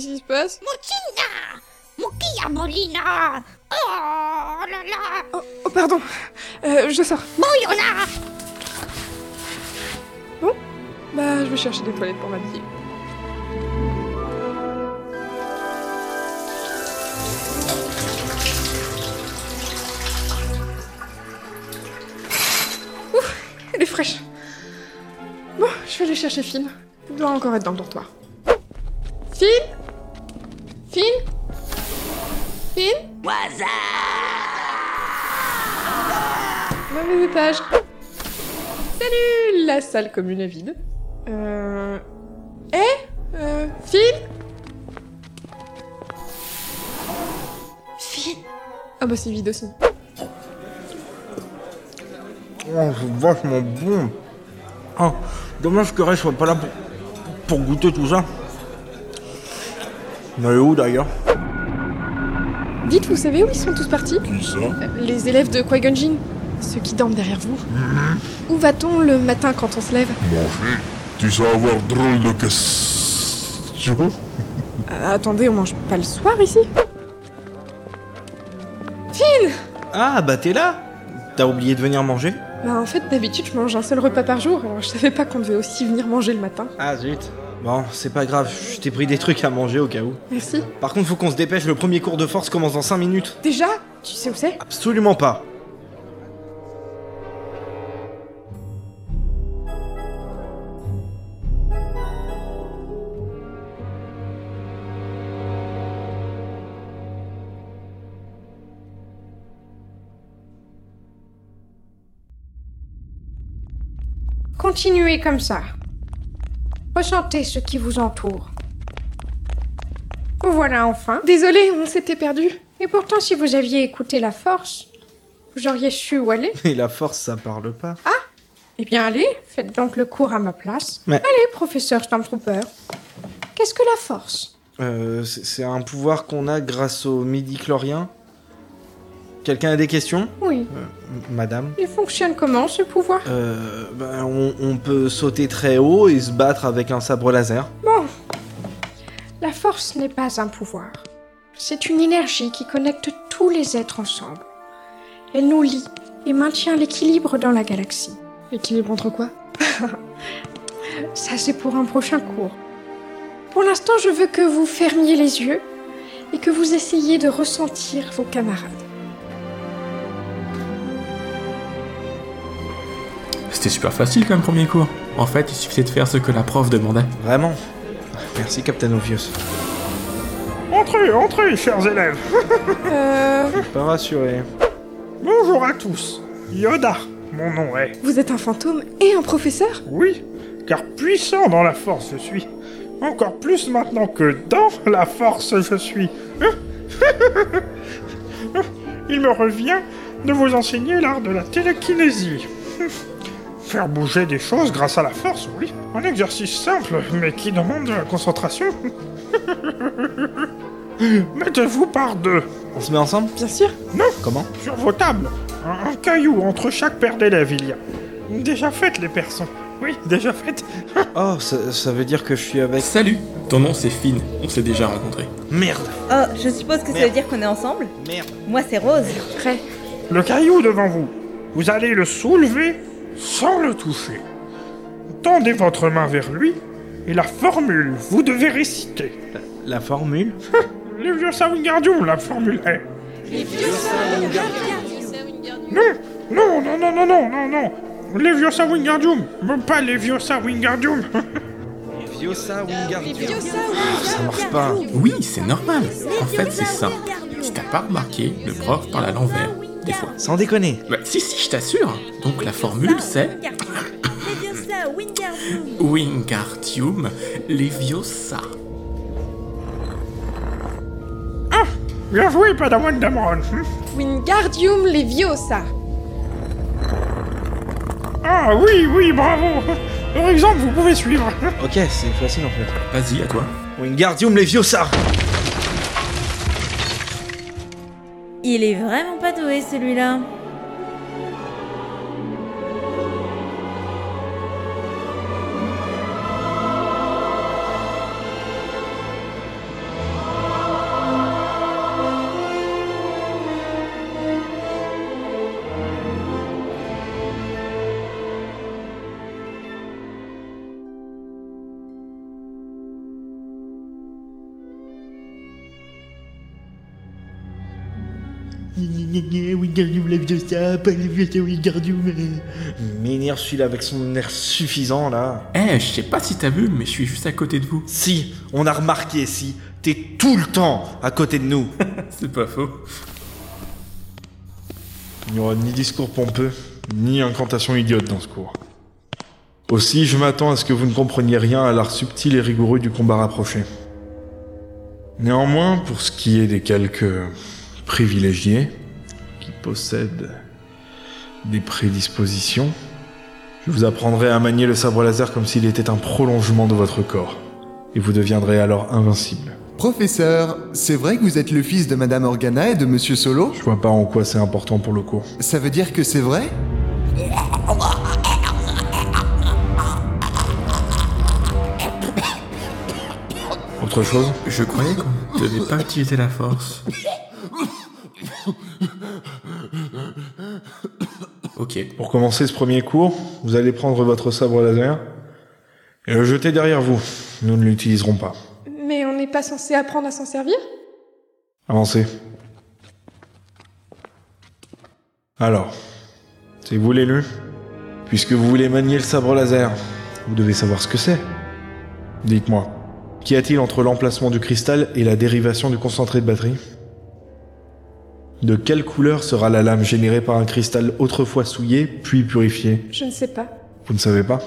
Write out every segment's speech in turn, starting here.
Qu'est-ce qui se passe? Mokia Molina Oh là là oh, oh, pardon. Euh, je sors. Moyona Bon Bah, je vais chercher des toilettes pour m'habiller. Ouf, elle est fraîche. Bon, je vais aller chercher Finn. Il doit encore être dans le dortoir. Finn Finn? Finn? Mauvais étage. Salut La salle commune est vide. Euh... Eh Euh... Finn? Finn Ah bah c'est vide aussi. Oh, c'est vachement bon. Ah, dommage que Ray soit pas là pour, pour goûter tout ça. Mais où d'ailleurs Dites, vous savez où ils sont tous partis Qui ça Euh, Les élèves de Jinn. Ceux qui dorment derrière vous. Où va-t-on le matin quand on se lève Manger Tu sais avoir drôle de question Euh, Attendez, on mange pas le soir ici Finn Ah, bah t'es là T'as oublié de venir manger Bah en fait, d'habitude, je mange un seul repas par jour, alors je savais pas qu'on devait aussi venir manger le matin. Ah zut. Bon, c'est pas grave, je t'ai pris des trucs à manger au cas où. Merci. Par contre, faut qu'on se dépêche, le premier cours de force commence dans 5 minutes. Déjà? Tu sais où c'est? Absolument pas. Continuez comme ça. Ressentez ce qui vous entoure. Vous voilà enfin. Désolé, on s'était perdu. Et pourtant, si vous aviez écouté la force, vous auriez su où aller. Et la force, ça parle pas. Eh bien, allez, faites donc le cours à ma place. Mais- Allez, professeur Stormtrooper. Qu'est-ce que la force? Euh, c'est c'est un pouvoir qu'on a grâce au midi-chlorien. Quelqu'un a des questions Oui. M- Madame Il fonctionne comment, ce pouvoir? Euh, ben, on, on peut sauter très haut et se battre avec un sabre laser. Bon. La force n'est pas un pouvoir. C'est une énergie qui connecte tous les êtres ensemble. Elle nous lie et maintient l'équilibre dans la galaxie. Équilibre entre quoi? Ça, c'est pour un prochain cours. Pour l'instant, je veux que vous fermiez les yeux et que vous essayiez de ressentir vos camarades. C'était super facile comme premier cours. En fait, il suffisait de faire ce que la prof demandait. Vraiment Merci, Captain Obvious. Entrez, entrez, chers élèves. Euh... Pas rassuré. Bonjour à tous. Yoda, mon nom est. Vous êtes un fantôme et un professeur? Oui, car puissant dans la force je suis. Encore plus maintenant que dans la force je suis. Il me revient de vous enseigner l'art de la télékinésie. Faire bouger des choses grâce à la force, oui. Un exercice simple, mais qui demande de la concentration. Mettez-vous par deux, On se met ensemble? Bien sûr. Comment? Sur vos tables. Un, un caillou entre chaque paire d'élèves, il y a. Déjà faites les personnes. Oui, déjà faites. Oh, ça, ça veut dire que je suis avec... Salut Ton nom c'est Finn, on s'est déjà rencontrés. Merde Oh, je suppose que ça Merde. veut dire qu'on est ensemble? Merde Moi, c'est Rose. Prêt. Le caillou devant vous. Vous allez le soulever sans le toucher. Tendez votre main vers lui et la formule, vous devez réciter. La formule? Les vieux Wingardium, la formule est. Non, non, non, non, non, non, non, non. Les vieux Wingardium, mais pas les vieux Wingardium. Viosa Wingardium. Ça marche pas. Oui, c'est normal. En fait, c'est ça. Si t'as pas remarqué, le prof parle à l'envers, des fois. Sans déconner. Bah, si, si, je t'assure. Donc la formule c'est Leviosa Wingardium. Wingardium Leviosa. Bien joué, Padawan Damon. Wingardium Leviosa. Ah oui, oui, bravo. Par exemple, vous pouvez suivre. Ok, c'est facile en fait. Vas-y, à toi. Wingardium Leviosa Il est vraiment pas doué celui-là. Wingardium Leviosa, pas Leviosa Wingardium. Menhir celui-là avec son air suffisant là. Eh, je sais pas si t'as vu, mais je suis juste à côté de vous. Si, on a remarqué, si. T'es tout le temps à côté de nous. C'est pas faux. Il n'y aura ni discours pompeux, ni incantation idiote dans ce cours. Aussi, je m'attends à ce que vous ne compreniez rien à l'art subtil et rigoureux du combat rapproché. Néanmoins, pour ce qui est des quelques privilégiés qui possèdent des prédispositions, je vous apprendrai à manier le sabre laser comme s'il était un prolongement de votre corps, et vous deviendrez alors invincible. Professeur, c'est vrai que vous êtes le fils de Madame Organa et de Monsieur Solo? Je vois pas en quoi c'est important pour le cours. Ça veut dire que c'est vrai? Autre chose? Je croyais qu'on ne devait pas utiliser la force. Ok. Pour commencer ce premier cours, vous allez prendre votre sabre laser et le jeter derrière vous. Nous ne l'utiliserons pas. Mais on n'est pas censé apprendre à s'en servir? Avancez. Alors, c'est vous l'élu Puisque vous voulez manier le sabre laser, vous devez savoir ce que c'est. Dites-moi, qu'y a-t-il entre l'emplacement du cristal et la dérivation du concentré de batterie? De quelle couleur sera la lame générée par un cristal autrefois souillé, puis purifié Je ne sais pas. Vous ne savez pas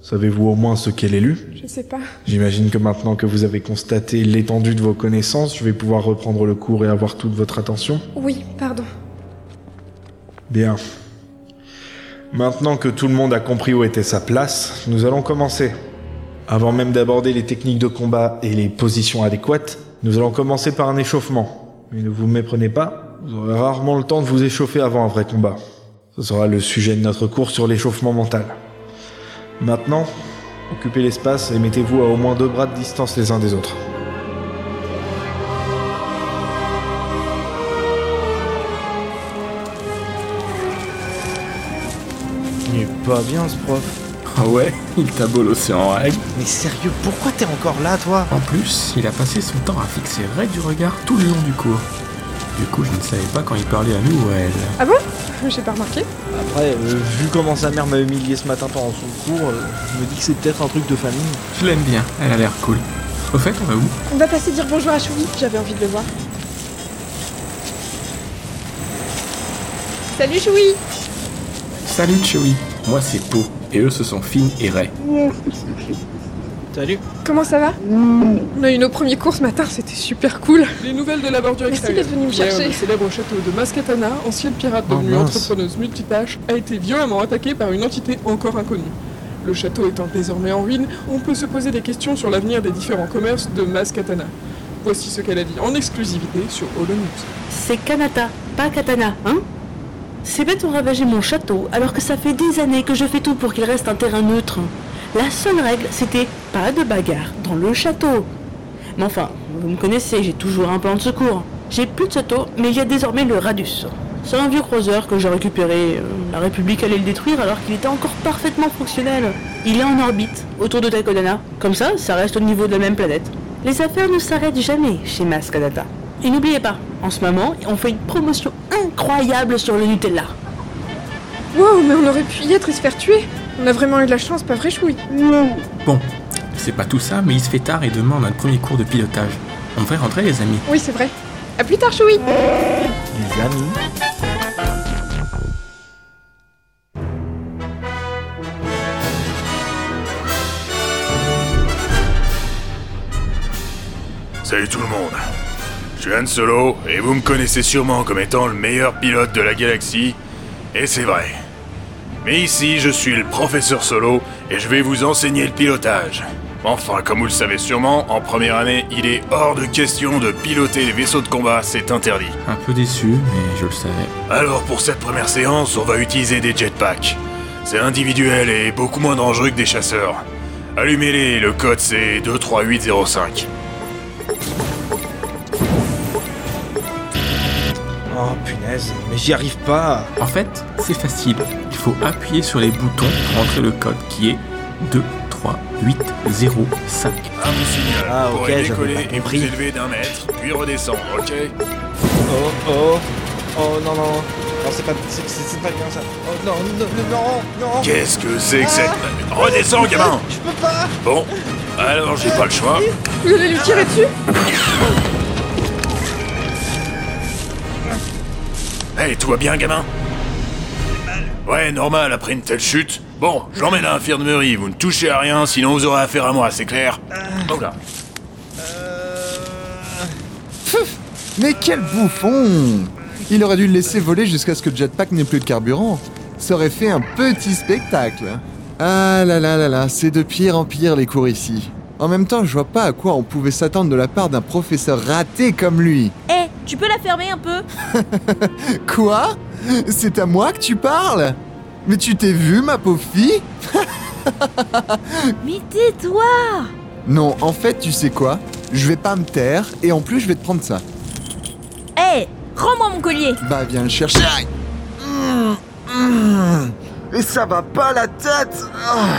Savez-vous au moins ce qu'est l'élu Je ne sais pas. J'imagine que maintenant que vous avez constaté l'étendue de vos connaissances, je vais pouvoir reprendre le cours et avoir toute votre attention. Oui, pardon. Bien. Maintenant que tout le monde a compris où était sa place, nous allons commencer. Avant même d'aborder les techniques de combat et les positions adéquates, nous allons commencer par un échauffement. Mais ne vous méprenez pas, vous aurez rarement le temps de vous échauffer avant un vrai combat. Ce sera le sujet de notre cours sur l'échauffement mental. Maintenant, occupez l'espace et mettez-vous à au moins deux bras de distance les uns des autres. Il est pas bien ce prof. Ah ouais, il t'a bolossé en règle. Mais sérieux, pourquoi t'es encore là toi? En plus, il a passé son temps à fixer Ray du regard tout le long du cours. Du coup, je ne savais pas quand il parlait à nous ou à elle. Ah bon? J'ai pas remarqué. Après, euh, vu comment sa mère m'a humilié ce matin pendant son cours, euh, je me dis que c'est peut-être un truc de famille. Je l'aime bien, elle a l'air cool. Au fait, on va où? On va passer dire bonjour à Choui, j'avais envie de le voir. Salut Choui Salut Chewie, moi c'est Po, et eux ce sont Finn et Ray. Salut. Comment ça va On a eu nos premiers cours ce matin, c'était super cool. Les nouvelles de la bordure Merci extérieure. d'être venu me chercher. Le célèbre château de Mascatana, ancienne pirate Oh, devenue entrepreneuse multitâche, a été violemment attaqué par une entité encore inconnue. Le château étant désormais en ruine, on peut se poser des questions sur l'avenir des différents commerces de Mascatana. Voici ce qu'elle a dit en exclusivité sur Holo News. C'est Kanata, pas Katana, hein? Ces bêtes ont ravagé mon château alors que ça fait des années que je fais tout pour qu'il reste un terrain neutre. La seule règle, c'était pas de bagarre dans le château. Mais enfin, vous me connaissez, j'ai toujours un plan de secours. J'ai plus de château, mais il y a désormais le Radus. C'est un vieux croiseur que j'ai récupéré. euh, La République allait le détruire alors qu'il était encore parfaitement fonctionnel. Il est en orbite, autour de Takodana. Comme ça, ça reste au niveau de la même planète. Les affaires ne s'arrêtent jamais chez Mascadata. Et n'oubliez pas, en ce moment, on fait une promotion incroyable sur le Nutella. Wow, mais on aurait pu y être et se faire tuer. On a vraiment eu de la chance, pas vrai Choui Bon, c'est pas tout ça, mais il se fait tard et demain on a le premier cours de pilotage. On devrait rentrer les amis. Oui, c'est vrai. À plus tard Choui Les amis. Salut tout le monde. Je suis Han Solo et vous me connaissez sûrement comme étant le meilleur pilote de la galaxie. Et c'est vrai. Mais ici, je suis le professeur Solo et je vais vous enseigner le pilotage. Enfin, comme vous le savez sûrement, en première année, il est hors de question de piloter les vaisseaux de combat, c'est interdit. Un peu déçu, mais je le savais. Alors pour cette première séance, on va utiliser des jetpacks. C'est individuel et beaucoup moins dangereux que des chasseurs. Allumez-les, le code c'est 23805. Oh punaise, mais j'y arrive pas. En fait, c'est facile. Il faut appuyer sur les boutons pour entrer le code qui est 23805. Un vous signal. Ah, Vous ok, pourrez j'avais décoller pas et vous élever d'un mètre, puis redescendre, ok Oh oh. Oh non, non, non, c'est pas, c'est, pas bien ça. Oh non, non, non, non, non. Qu'est-ce que c'est que cette... Redescends, gamin Je peux pas. Bon, alors j'ai pas le choix. Vous allez lui tirer dessus Hey, tout va bien, gamin Ouais, normal, après une telle chute. Bon, j'emmène à l'infirmerie, vous ne touchez à rien, sinon vous aurez affaire à moi, c'est clair Oh là. Mais quel bouffon Il aurait dû le laisser voler jusqu'à ce que le jetpack n'ait plus de carburant. Ça aurait fait un petit spectacle. Ah là là là là, c'est de pire en pire les cours ici. En même temps, je vois pas à quoi on pouvait s'attendre de la part d'un professeur raté comme lui. Eh, tu peux la fermer un peu Quoi? C'est à moi que tu parles Mais tu t'es vu, ma pauvre fille Mais tais-toi Non, en fait, tu sais quoi? Je vais pas me taire, et en plus, je vais te prendre ça. Eh, rends-moi mon collier Bah, viens le chercher. Aïe. Mmh, mmh. Et ça va pas la tête Ah,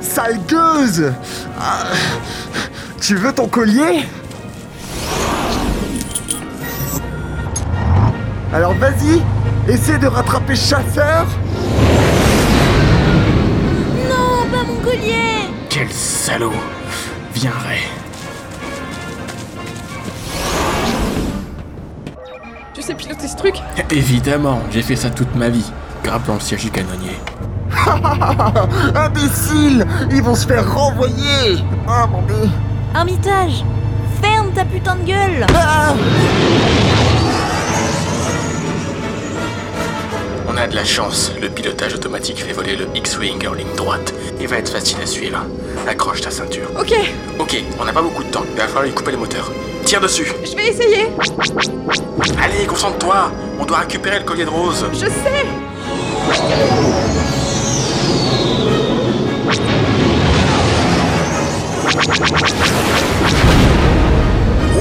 Sale gueuse Ah, Tu veux ton collier? Alors vas-y, essaie de rattraper chasseur Non, pas mon collier Quel salaud. Viens, Ray. Tu sais piloter ce truc? Évidemment, j'ai fait ça toute ma vie. Grappe dans le siège du canonnier. Imbécile Ils vont se faire renvoyer. Ah mon dieu Armitage Ferme ta putain de gueule. Ah On a de la chance, le pilotage automatique fait voler le X-Wing en ligne droite. Il va être facile à suivre. Accroche ta ceinture. Ok, Ok, on n'a pas beaucoup de temps, il va falloir lui couper les moteurs. Tire dessus je vais essayer. Allez, concentre-toi On doit récupérer le collier de rose Je sais.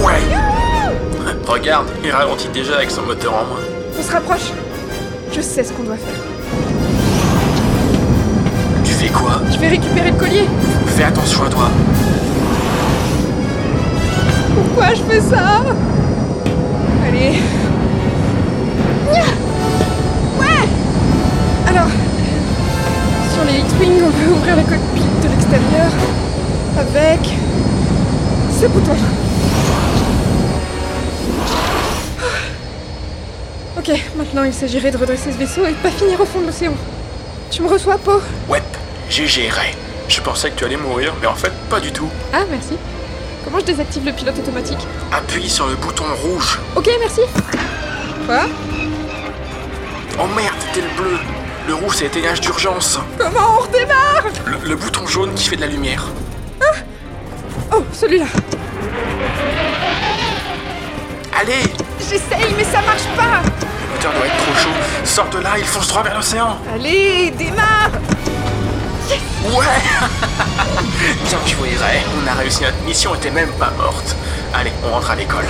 Ouais Regarde, il ralentit déjà avec son moteur en moins. On se rapproche. Je sais ce qu'on doit faire. Tu fais quoi Je vais récupérer le collier. Fais attention à toi. Pourquoi je fais ça Allez. Ouais Alors, sur les X-Wing, on peut ouvrir la cockpit de l'extérieur avec ce bouton. Ok, maintenant il s'agirait de redresser ce vaisseau et de pas finir au fond de l'océan. Tu me reçois, Po Ouais, GG Ray. Je pensais que tu allais mourir, mais en fait, pas du tout. Ah, merci. Comment je désactive le pilote automatique Appuie sur le bouton rouge. Ok, merci. Quoi Oh merde, c'était le bleu. Le rouge, c'est éteignage d'urgence. Comment on redémarre Le, le bouton jaune qui fait de la lumière. Oh, celui-là. Allez J'essaye, mais ça marche pas moteur doit être trop chaud. Sors de là, il fonce droit vers l'océan. Allez, démarre Ouais Bien joué, Ray. On a réussi notre mission, et t'es même pas morte. Allez, on rentre à l'école.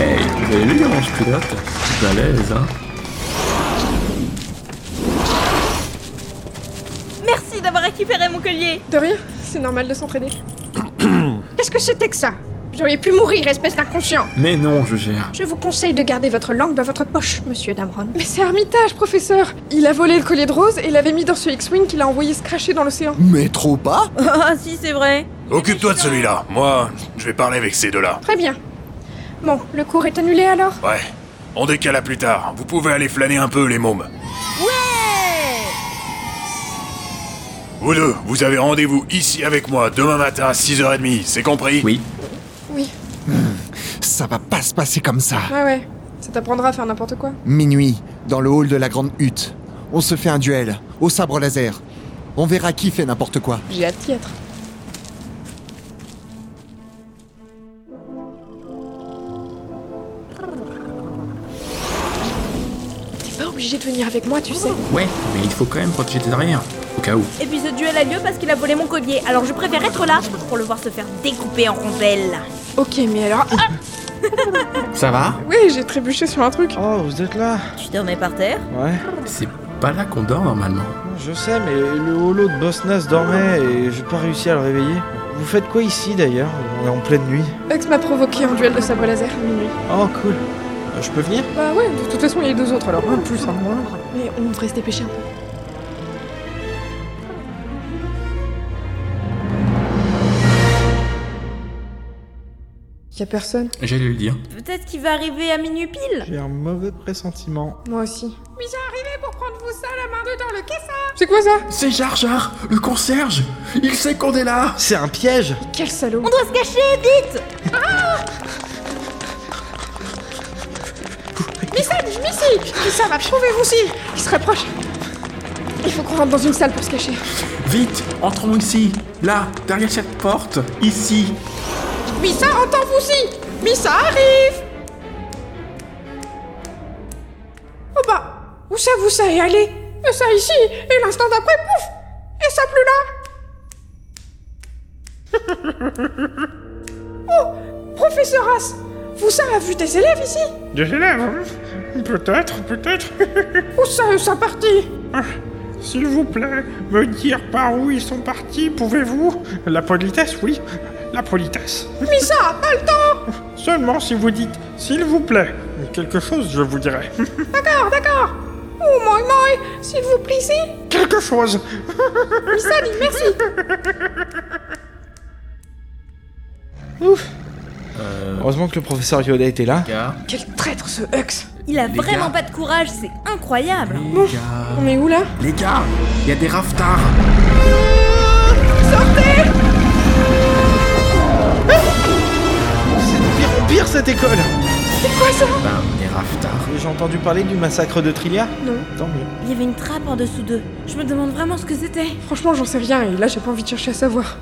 hey, vous avez vu comment je pilote Je suis à l'aise, hein d'avoir récupéré mon collier De rien, c'est normal de s'entraider. Qu'est-ce que c'était que ça? Vous auriez pu mourir, espèce d'inconscient Mais non, je gère. Je vous conseille de garder votre langue dans votre poche, monsieur Damron. Mais c'est Armitage, professeur Il a volé le collier de rose et l'avait mis dans ce X-Wing qu'il a envoyé se cracher dans l'océan. Mais trop pas? Ah si, c'est vrai Occupe-toi de celui-là. Moi, je vais parler avec ces deux-là. Très bien. Bon, le cours est annulé alors? Ouais. On décale à plus tard. Vous pouvez aller flâner un peu, les mômes. Vous deux, vous avez rendez-vous ici avec moi demain matin à 6h30, c'est compris? Oui. Oui, Ça va pas se passer comme ça. ouais, ouais. Ça t'apprendra à faire n'importe quoi. Minuit, dans le hall de la grande hutte. On se fait un duel, au sabre laser. On verra qui fait n'importe quoi. J'ai hâte d'y être. T'es pas obligé de venir avec moi, tu sais. Ouais, mais il faut quand même protéger tes arrières. Au cas où. Et puis ce duel a lieu parce qu'il a volé mon collier, alors je préfère être là pour le voir se faire découper en rondelles. Ok, mais alors... Ah Ça va? Oui, j'ai trébuché sur un truc. Oh, vous êtes là Tu dormais par terre? Ouais. C'est pas là qu'on dort normalement. Je sais, mais le holo de Bosnas dormait et j'ai pas réussi à le réveiller. Vous faites quoi ici d'ailleurs? On est en pleine nuit. Ex m'a provoqué en duel de sabre laser à minuit. Oh, cool. Euh, Je peux venir? Bah ouais, de toute façon, il y a deux autres alors. Un plus, un moins. Mais on devrait se dépêcher un peu. Y a personne J'allais le dire. Peut-être qu'il va arriver à minuit pile. J'ai un mauvais pressentiment. Moi aussi. Mais j'ai arrivé pour prendre vous ça la main dedans le caissard. C'est quoi ça? C'est Jar Jar, le concierge. Il sait qu'on est là. C'est un piège. Quel salaud. On doit se cacher, vite! Missa, Missy Missa, va trouvez-vous aussi. Il se rapproche Il faut qu'on rentre dans une salle pour se cacher. Vite, entrons ici. Là, derrière cette porte. Ici Missa, entends-vous-y Missa arrive! Oh bah, où ça vous ça est allé Et ça ici, et l'instant d'après, pouf! Et ça plus là! Oh, professeur As Vous ça a vu des élèves ici? Des élèves hein? Peut-être, peut-être. Où ça eux sont partis? Ah, S'il vous plaît, me dire par où ils sont partis, pouvez-vous? La politesse, oui. La politesse. Missa, pas le temps Seulement si vous dites s'il vous plaît. Quelque chose, je vous dirai. D'accord, d'accord Oh, moi, moi, s'il vous plaît, ici Quelque chose. Missa dit merci Ouf Heureusement que le professeur Yoda était là. Gars, Quel traître ce Hux Il a Les vraiment gars. pas de courage, c'est incroyable les gars... On est où là? Les gars, il y a des raftards C'est de pire en pire cette école Ben, des raftards. J'ai entendu parler du massacre de Trilia Non. Tant mieux. Il y avait une trappe en dessous d'eux. Je me demande vraiment ce que c'était. Franchement, j'en sais rien et là, j'ai pas envie de chercher à savoir.